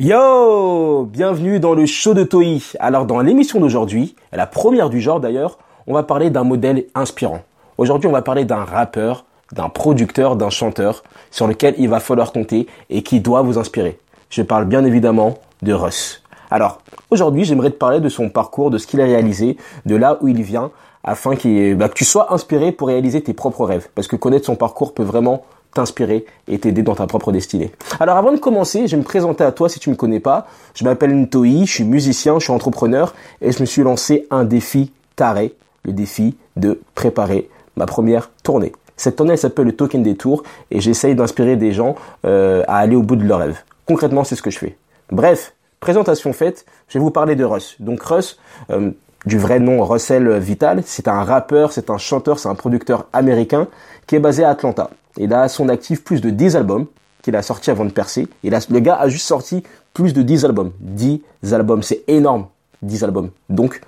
Yo Bienvenue dans le show de Toi. Alors dans l'émission d'aujourd'hui, la première du genre d'ailleurs, on va parler d'un modèle inspirant. Aujourd'hui on va parler d'un rappeur, d'un producteur, d'un chanteur sur lequel il va falloir compter et qui doit vous inspirer. Je parle bien évidemment de Russ. Alors aujourd'hui j'aimerais te parler de son parcours, de ce qu'il a réalisé, de là où il vient, afin bah, que tu sois inspiré pour réaliser tes propres rêves. Parce que connaître son parcours peut vraiment t'inspirer et t'aider dans ta propre destinée. Alors avant de commencer, je vais me présenter à toi si tu me connais pas. Je m'appelle Ntoi, je suis musicien, je suis entrepreneur et je me suis lancé un défi taré, le défi de préparer ma première tournée. Cette tournée s'appelle le Token des Tours et j'essaye d'inspirer des gens euh, à aller au bout de leurs rêves. Concrètement, c'est ce que je fais. Bref, présentation faite, je vais vous parler de Russ. Donc Russ, euh, du vrai nom Russell Vital, c'est un rappeur, c'est un chanteur, c'est un producteur américain qui est basé à Atlanta. Il a son actif plus de 10 albums qu'il a sortis avant de percer. Et le gars a juste sorti plus de 10 albums. 10 albums, c'est énorme. 10 albums. Donc,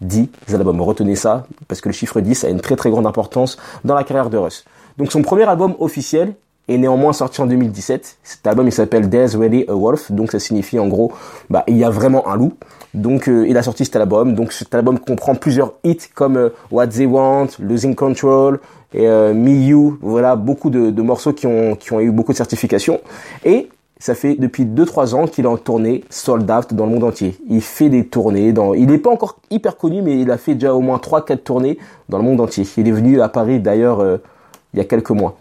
10 albums. Retenez ça, parce que le chiffre 10 a une très très grande importance dans la carrière de Russ. Donc son premier album officiel est néanmoins sorti en 2017. Cet album il s'appelle There's Really a Wolf, donc ça signifie en gros, bah il y a vraiment un loup. Donc euh, il a sorti cet album. Donc cet album comprend plusieurs hits comme euh, What They Want, Losing Control, et euh, You, voilà beaucoup de, morceaux qui ont qui ont eu beaucoup de certifications et ça fait depuis 2-3 ans qu'il est en tournée sold out dans le monde entier. Il fait des tournées dans, il n'est pas encore hyper connu, mais il a fait déjà au moins 3-4 tournées dans le monde entier. Il est venu à Paris d'ailleurs euh, il y a quelques mois.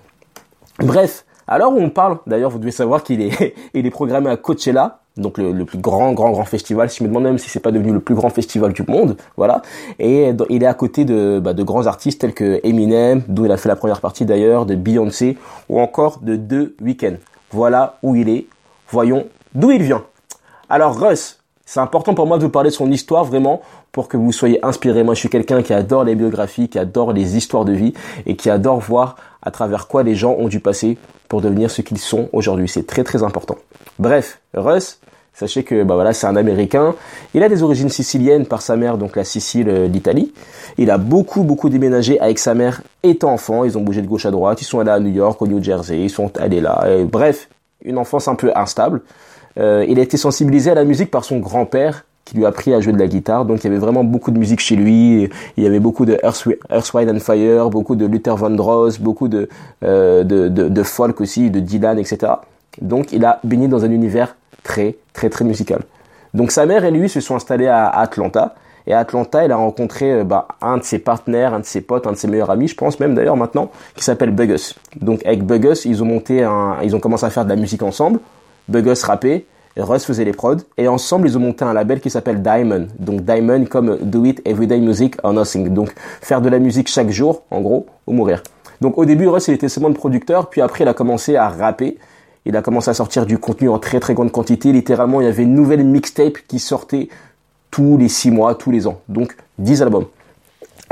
Bref, alors on parle, d'ailleurs vous devez savoir qu'il est, il est programmé à Coachella, donc le, plus grand, grand, grand festival. Si je me demande même si c'est pas devenu le plus grand festival du monde, voilà. Et il est à côté de, bah, de grands artistes tels que Eminem, d'où il a fait la première partie d'ailleurs, de Beyoncé, ou encore de The Weeknd. Voilà où il est. Voyons d'où il vient. Alors Russ, c'est important pour moi de vous parler de son histoire vraiment pour que vous soyez inspiré. Moi, je suis quelqu'un qui adore les biographies, qui adore les histoires de vie et qui adore voir à travers quoi les gens ont dû passer pour devenir ce qu'ils sont aujourd'hui. C'est très très important. Bref, Russ, sachez que bah voilà, c'est un Américain. Il a des origines siciliennes par sa mère, donc la Sicile euh, d'Italie. Il a beaucoup beaucoup déménagé avec sa mère étant enfant. Ils ont bougé de gauche à droite. Ils sont allés à New York, au New Jersey. Ils sont allés là. bref, une enfance un peu instable. Euh, il a été sensibilisé à la musique par son grand-père qui lui a appris à jouer de la guitare. Donc il y avait vraiment beaucoup de musique chez lui. Il y avait beaucoup de Earth, Wind and Fire, beaucoup de Luther Vandross, beaucoup de, euh, de, de, de, folk aussi, de Dylan, etc. Donc il a baigné dans un univers très très très musical. Donc sa mère et lui se sont installés à, Atlanta. Et à Atlanta, il a rencontré euh, bah, un de ses partenaires, un de ses potes, un de ses meilleurs amis, je pense même d'ailleurs maintenant, qui s'appelle Buggus. Donc avec Buggus, ils ont monté un, ils ont commencé à faire de la musique ensemble. Buggus rappait, Russ faisait les prods et ensemble ils ont monté un label qui s'appelle Diamond. Donc Diamond comme Do It Everyday Music or Nothing. Donc faire de la musique chaque jour en gros ou mourir. Donc au début Russ il était seulement le producteur puis après il a commencé à rapper. Il a commencé à sortir du contenu en très très grande quantité. Littéralement il y avait une nouvelle mixtape qui sortait tous les six mois, tous les ans. Donc 10 albums.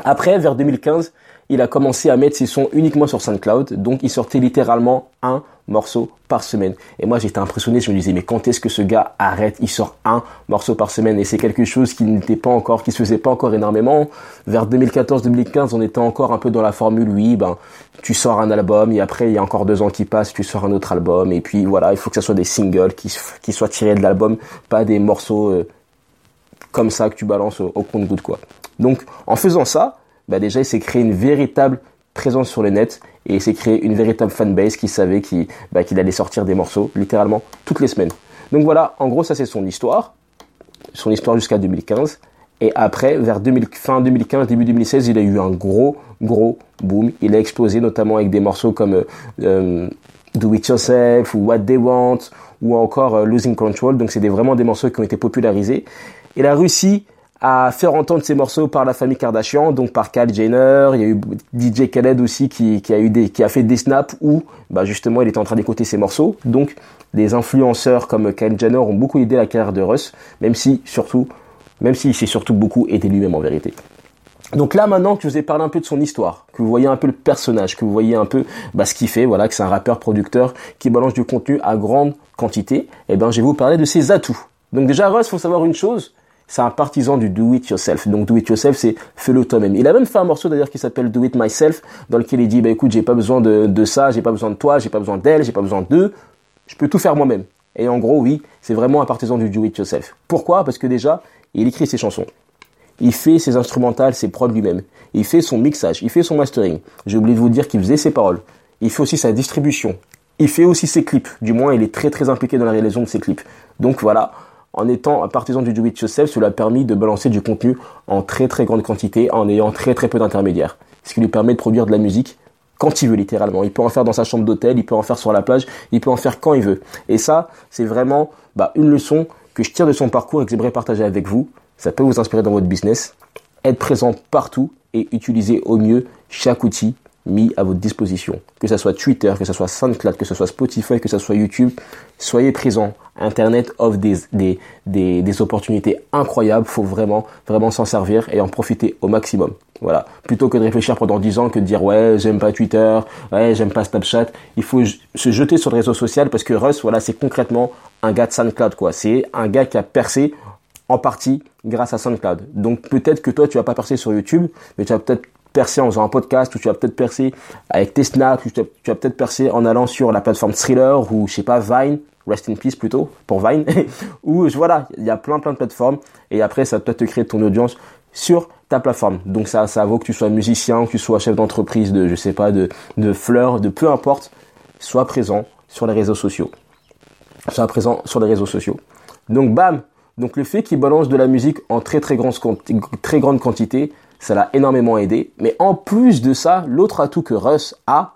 Après vers 2015 il a commencé à mettre ses sons uniquement sur SoundCloud. Donc il sortait littéralement un morceau par semaine. Et moi j'étais impressionné, je me disais mais quand est-ce que ce gars arrête Il sort un morceau par semaine? Et c'est quelque chose qui n'était pas encore, qui se faisait pas encore énormément. Vers 2014-2015, on était encore un peu dans la formule oui, ben tu sors un album et après il y a encore deux ans qui passent, tu sors un autre album et puis voilà, il faut que ce soit des singles qui, qui soient tirés de l'album, pas des morceaux euh, comme ça que tu balances au, au compte-goutte quoi. Donc en faisant ça, bah déjà il s'est créé une véritable présence sur le net et s'est créé une véritable fanbase qui savait bah, qu'il allait sortir des morceaux littéralement toutes les semaines. Donc voilà, en gros ça c'est son histoire, son histoire jusqu'à 2015. Et après, vers fin 2015, début 2016, il a eu un gros, gros boom. Il a explosé notamment avec des morceaux comme euh, Do It Yourself ou What They Want ou encore euh, Losing Control. Donc c'est vraiment des morceaux qui ont été popularisés. Il a réussi à faire entendre ses morceaux par la famille Kardashian, donc par Kylie Jenner. Il y a eu DJ Khaled aussi qui, qui a eu des, qui a fait des snaps où, bah justement, il était en train d'écouter ses morceaux. Donc, des influenceurs comme Kylie Jenner ont beaucoup aidé la carrière de Russ, même si surtout, même s'il s'est surtout beaucoup aidé lui-même en vérité. Donc là maintenant que je vous ai parlé un peu de son histoire, que vous voyez un peu le personnage, que vous voyez un peu bah, ce qu'il fait, voilà, que c'est un rappeur producteur qui balance du contenu à grande quantité, eh ben je vais vous parler de ses atouts. Donc déjà Russ, faut savoir une chose, c'est un partisan du do it yourself. Donc do it yourself, c'est fais-le toi-même. Il a même fait un morceau d'ailleurs qui s'appelle Do it myself, dans lequel il dit bah écoute, j'ai pas besoin de, de ça, j'ai pas besoin de toi, j'ai pas besoin d'elle, j'ai pas besoin d'eux, je peux tout faire moi-même. Et en gros, oui, c'est vraiment un partisan du do it yourself. Pourquoi? Parce que déjà, il écrit ses chansons. Il fait ses instrumentales, ses prods lui-même. Il fait son mixage, il fait son mastering. J'ai oublié de vous dire qu'il faisait ses paroles. Il fait aussi sa distribution. Il fait aussi ses clips. Du moins, il est très très impliqué dans la réalisation de ses clips. Donc voilà, en étant un partisan du do it yourself, cela a permis de balancer du contenu en très très grande quantité, en ayant très très peu d'intermédiaires. Ce qui lui permet de produire de la musique quand il veut littéralement. Il peut en faire dans sa chambre d'hôtel, il peut en faire sur la plage, il peut en faire quand il veut. Et ça, c'est vraiment bah, une leçon que je tire de son parcours et que j'aimerais partager avec vous. Ça peut vous inspirer dans votre business. Être présent partout et utiliser au mieux chaque outil mis à votre disposition. Que ce soit Twitter, que ce soit SoundCloud, que ce soit Spotify, que ce soit YouTube, soyez présent. Internet offre des, des, des, des opportunités incroyables. Faut vraiment, vraiment s'en servir et en profiter au maximum. Voilà. Plutôt que de réfléchir pendant 10 ans que de dire ouais, j'aime pas Twitter, ouais, j'aime pas Snapchat. Il faut se jeter sur le réseau social parce que Russ, voilà, c'est concrètement un gars de SoundCloud, quoi. C'est un gars qui a percé en partie grâce à SoundCloud. Donc peut-être que toi, tu vas pas percer sur YouTube, mais tu vas peut-être percer en faisant un podcast, ou tu vas peut-être percer avec tes snaps, ou tu vas peut-être percer en allant sur la plateforme Thriller, ou je sais pas, Vine, Rest in Peace plutôt, pour Vine, ou voilà, il y a plein plein de plateformes, et après ça peut te créer ton audience sur ta plateforme. Donc ça, ça vaut que tu sois musicien, que tu sois chef d'entreprise de, je sais pas, de, de fleurs, de peu importe, sois présent sur les réseaux sociaux. Sois présent sur les réseaux sociaux. Donc bam, donc le fait qu'il balance de la musique en très très grande, très grande quantité, ça l'a énormément aidé. Mais en plus de ça, l'autre atout que Russ a,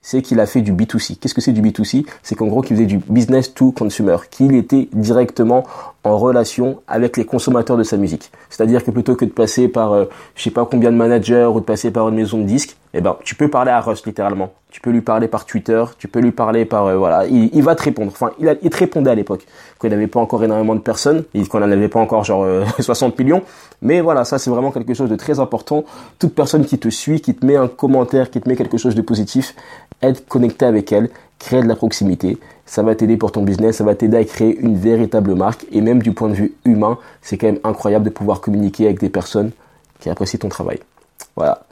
c'est qu'il a fait du B2C. Qu'est-ce que c'est du B2C C'est qu'en gros, qu'il faisait du business to consumer, qu'il était directement en relation avec les consommateurs de sa musique. C'est-à-dire que plutôt que de passer par euh, je sais pas combien de managers ou de passer par une maison de disques, eh ben tu peux parler à Russ littéralement. Tu peux lui parler par Twitter, tu peux lui parler par euh, voilà, il, va te répondre. Enfin, il, te répondait à l'époque quand il n'avait pas encore énormément de personnes qu'on n'en avait pas encore genre 60 euh, millions. Mais voilà, ça c'est vraiment quelque chose de très important. Toute personne qui te suit, qui te met un commentaire, qui te met quelque chose de positif, être connecté avec elle, créer de la proximité. Ça va t'aider pour ton business, ça va t'aider à créer une véritable marque. Et même du point de vue humain, c'est quand même incroyable de pouvoir communiquer avec des personnes qui apprécient ton travail. Voilà.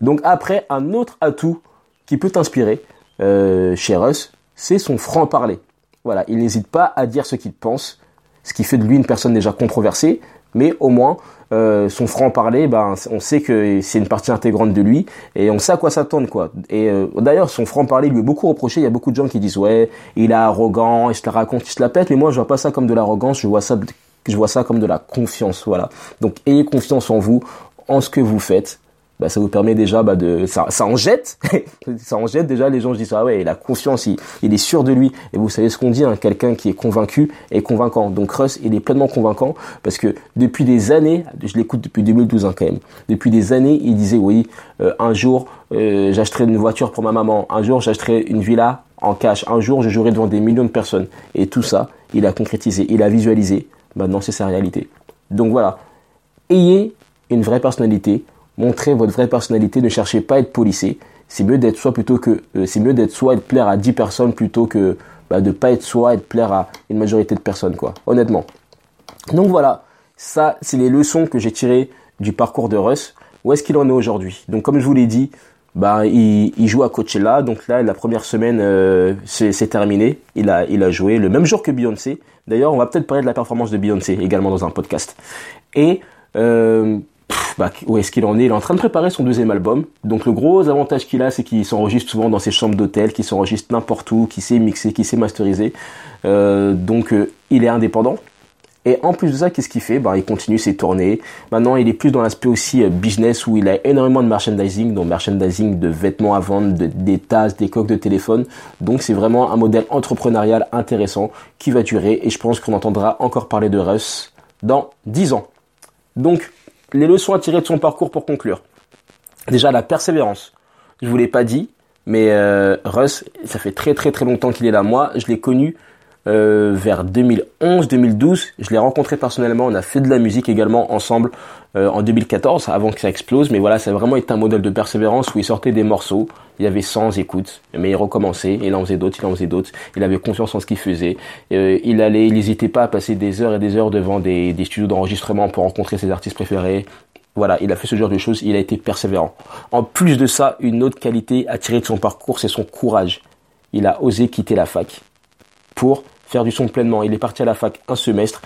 Donc après, un autre atout qui peut t'inspirer euh, chez Russ, c'est son franc-parler. Voilà, il n'hésite pas à dire ce qu'il pense, ce qui fait de lui une personne déjà controversée, mais au moins euh, son franc-parler, ben, on sait que c'est une partie intégrante de lui et on sait à quoi s'attendre quoi. Et euh, d'ailleurs, son franc-parler lui est beaucoup reproché. Il y a beaucoup de gens qui disent ouais, il est arrogant, il se la raconte, il se la pète. Mais moi, je vois pas ça comme de l'arrogance. Je vois ça, je vois ça comme de la confiance. Voilà. Donc, ayez confiance en vous, en ce que vous faites bah, ça vous permet déjà bah, de ça, ça en jette ça en jette déjà les gens se disent ah ouais il a confiance il, il est sûr de lui. Et vous savez ce qu'on dit hein, quelqu'un qui est convaincu est convaincant. Donc Russ il est pleinement convaincant parce que depuis des années je l'écoute depuis 2012 hein, quand même depuis des années il disait oui euh, un jour euh, j'achèterai une voiture pour ma maman. Un jour j'achèterai une villa en cash. Un jour je jouerai devant des millions de personnes. Et tout ça il a concrétisé il a visualisé. Maintenant c'est sa réalité. Donc voilà. Ayez une vraie personnalité montrez votre vraie personnalité, ne cherchez pas à être policé. C'est mieux d'être soi plutôt que euh, c'est mieux d'être soi et de plaire à 10 personnes plutôt que bah, de pas être soi et de plaire à une majorité de personnes quoi. Honnêtement. Donc voilà, ça c'est les leçons que j'ai tirées du parcours de Russ. Où est-ce qu'il en est aujourd'hui? Donc comme je vous l'ai dit, bah il, joue à Coachella, donc là la première semaine euh, c'est terminé. Il a il a joué le même jour que Beyoncé. D'ailleurs, on va peut-être parler de la performance de Beyoncé également dans un podcast. Et euh, bah, où est-ce qu'il en est? Il est en train de préparer son deuxième album. Donc le gros avantage qu'il a, c'est qu'il s'enregistre souvent dans ses chambres d'hôtel, qu'il s'enregistre n'importe où, qu'il sait mixer, qu'il sait masteriser. Euh, donc euh, il est indépendant. Et en plus de ça, qu'est-ce qu'il fait? Bah, Il continue ses tournées. Maintenant, il est plus dans l'aspect aussi euh, business où il a énormément de merchandising, donc merchandising de vêtements à vendre, de, des tasses, des coques de téléphone. Donc c'est vraiment un modèle entrepreneurial intéressant qui va durer et je pense qu'on entendra encore parler de Russ dans 10 ans. Donc les leçons à tirer de son parcours pour conclure. Déjà la persévérance. Je vous l'ai pas dit, mais euh, Russ, ça fait très très très longtemps qu'il est là. Moi, je l'ai connu euh, vers 2011-2012. Je l'ai rencontré personnellement. On a fait de la musique également ensemble euh, en 2014, avant que ça explose. Mais voilà, ça a vraiment été un modèle de persévérance où il sortait des morceaux. Il avait 100 écoutes, mais il recommençait. Il en faisait d'autres, il en faisait d'autres. Il avait confiance en ce qu'il faisait. Euh, il allait, il n'hésitait pas à passer des heures et des heures devant des, des studios d'enregistrement pour rencontrer ses artistes préférés. Voilà, il a fait ce genre de choses. Il a été persévérant. En plus de ça, une autre qualité à tirer de son parcours, c'est son courage. Il a osé quitter la fac pour faire du son pleinement. Il est parti à la fac un semestre.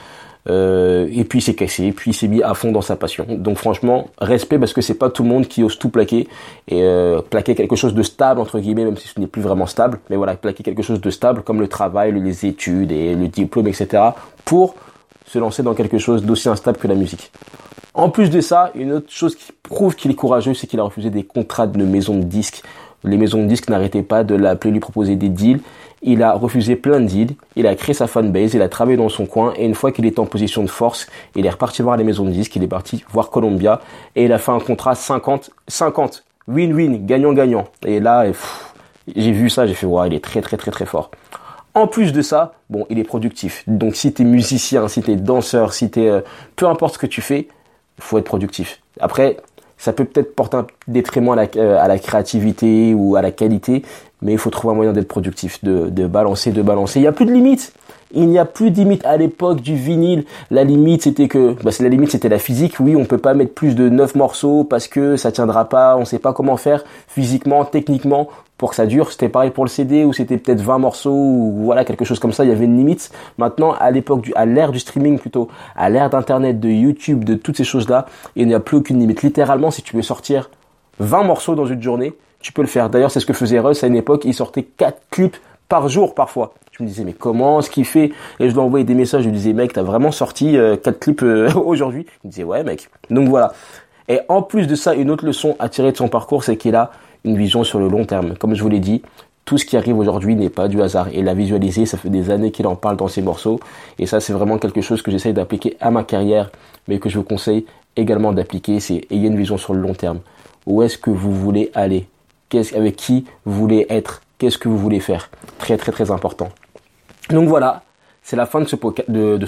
Euh, et puis il s'est cassé, puis il s'est mis à fond dans sa passion. Donc franchement, respect parce que c'est pas tout le monde qui ose tout plaquer et euh, plaquer quelque chose de stable entre guillemets, même si ce n'est plus vraiment stable. Mais voilà, plaquer quelque chose de stable comme le travail, les études et le diplôme, etc. pour se lancer dans quelque chose d'aussi instable que la musique. En plus de ça, une autre chose qui prouve qu'il est courageux, c'est qu'il a refusé des contrats de maison de disques. Les maisons de disques n'arrêtaient pas de l'appeler, lui proposer des deals il a refusé plein de deals, il a créé sa fanbase, il a travaillé dans son coin, et une fois qu'il était en position de force, il est reparti voir les maisons de disques, il est parti voir Columbia, et il a fait un contrat 50, 50, win-win, gagnant-gagnant. Et là, j'ai vu ça, j'ai fait, ouais, il est très très très très fort. En plus de ça, bon, il est productif. Donc si t'es musicien, si t'es danseur, si t'es, euh, peu importe ce que tu fais, faut être productif. Après, ça peut peut-être porter un détriment euh, à la, créativité ou à la qualité, mais il faut trouver un moyen d'être productif, de, de balancer, de balancer. Il n'y a plus de limite. Il n'y a plus de limite à l'époque du vinyle. La limite c'était que, bah, la limite c'était la physique. Oui, on peut pas mettre plus de 9 morceaux parce que ça tiendra pas. On sait pas comment faire physiquement, techniquement pour que ça dure. C'était pareil pour le CD où c'était peut-être 20 morceaux ou voilà quelque chose comme ça. Il y avait une limite. Maintenant, à l'époque à l'ère du streaming plutôt, à l'ère d'internet, de YouTube, de toutes ces choses là, il n'y a plus aucune limite. Littéralement, si tu veux sortir 20 morceaux dans une journée, tu peux le faire. D'ailleurs, c'est ce que faisait Russ à une époque. Il sortait 4 clips par jour parfois. Je me disais, mais comment, ce qu'il fait? Et je lui envoyais des messages, je lui disais, mec, t'as vraiment sorti 4 euh, clips euh, aujourd'hui? Il me disait, ouais, mec. Donc voilà. Et en plus de ça, une autre leçon à tirer de son parcours, c'est qu'il a une vision sur le long terme. Comme je vous l'ai dit, tout ce qui arrive aujourd'hui n'est pas du hasard. Et l'a visualisé, ça fait des années qu'il en parle dans ses morceaux. Et ça, c'est vraiment quelque chose que j'essaye d'appliquer à ma carrière, mais que je vous conseille également d'appliquer, c'est ayez une vision sur le long terme. Où est-ce que vous voulez aller? Avec qui vous voulez être, qu'est-ce que vous voulez faire. Très très très important. Donc voilà, c'est la fin de ce,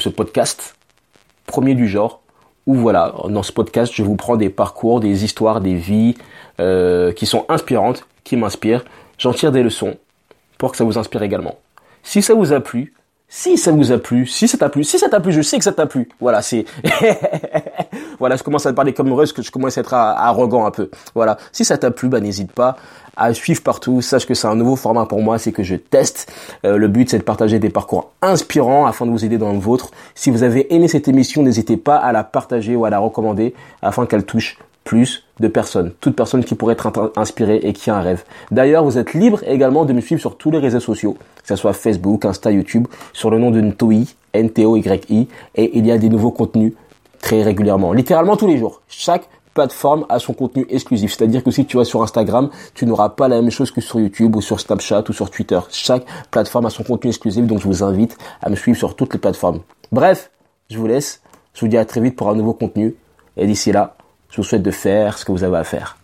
podcast, premier du genre, où voilà, dans ce podcast, je vous prends des parcours, des histoires, des vies euh, qui sont inspirantes, qui m'inspirent. J'en tire des leçons pour que ça vous inspire également. Si ça vous a plu, si ça vous a plu, si ça t'a plu, si ça t'a plu, je sais que ça t'a plu. Voilà, c'est voilà, je commence à parler comme que je commence à être arrogant un peu. Voilà, si ça t'a plu, bah n'hésite pas à suivre partout. Sache que c'est un nouveau format pour moi, c'est que je teste. Euh, le but c'est de partager des parcours inspirants afin de vous aider dans le vôtre. Si vous avez aimé cette émission, n'hésitez pas à la partager ou à la recommander afin qu'elle touche plus de personnes, toute personne qui pourrait être inspirée et qui a un rêve. D'ailleurs, vous êtes libre également de me suivre sur tous les réseaux sociaux, que ce soit Facebook, Insta, YouTube, sur le nom de Ntoi, N-T-O-Y-I, et il y a des nouveaux contenus très régulièrement, littéralement tous les jours. Chaque plateforme a son contenu exclusif. C'est-à-dire que si tu vas sur Instagram, tu n'auras pas la même chose que sur YouTube ou sur Snapchat ou sur Twitter. Chaque plateforme a son contenu exclusif, donc je vous invite à me suivre sur toutes les plateformes. Bref, je vous laisse. Je vous dis à très vite pour un nouveau contenu. Et d'ici là, je vous souhaite de faire ce que vous avez à faire.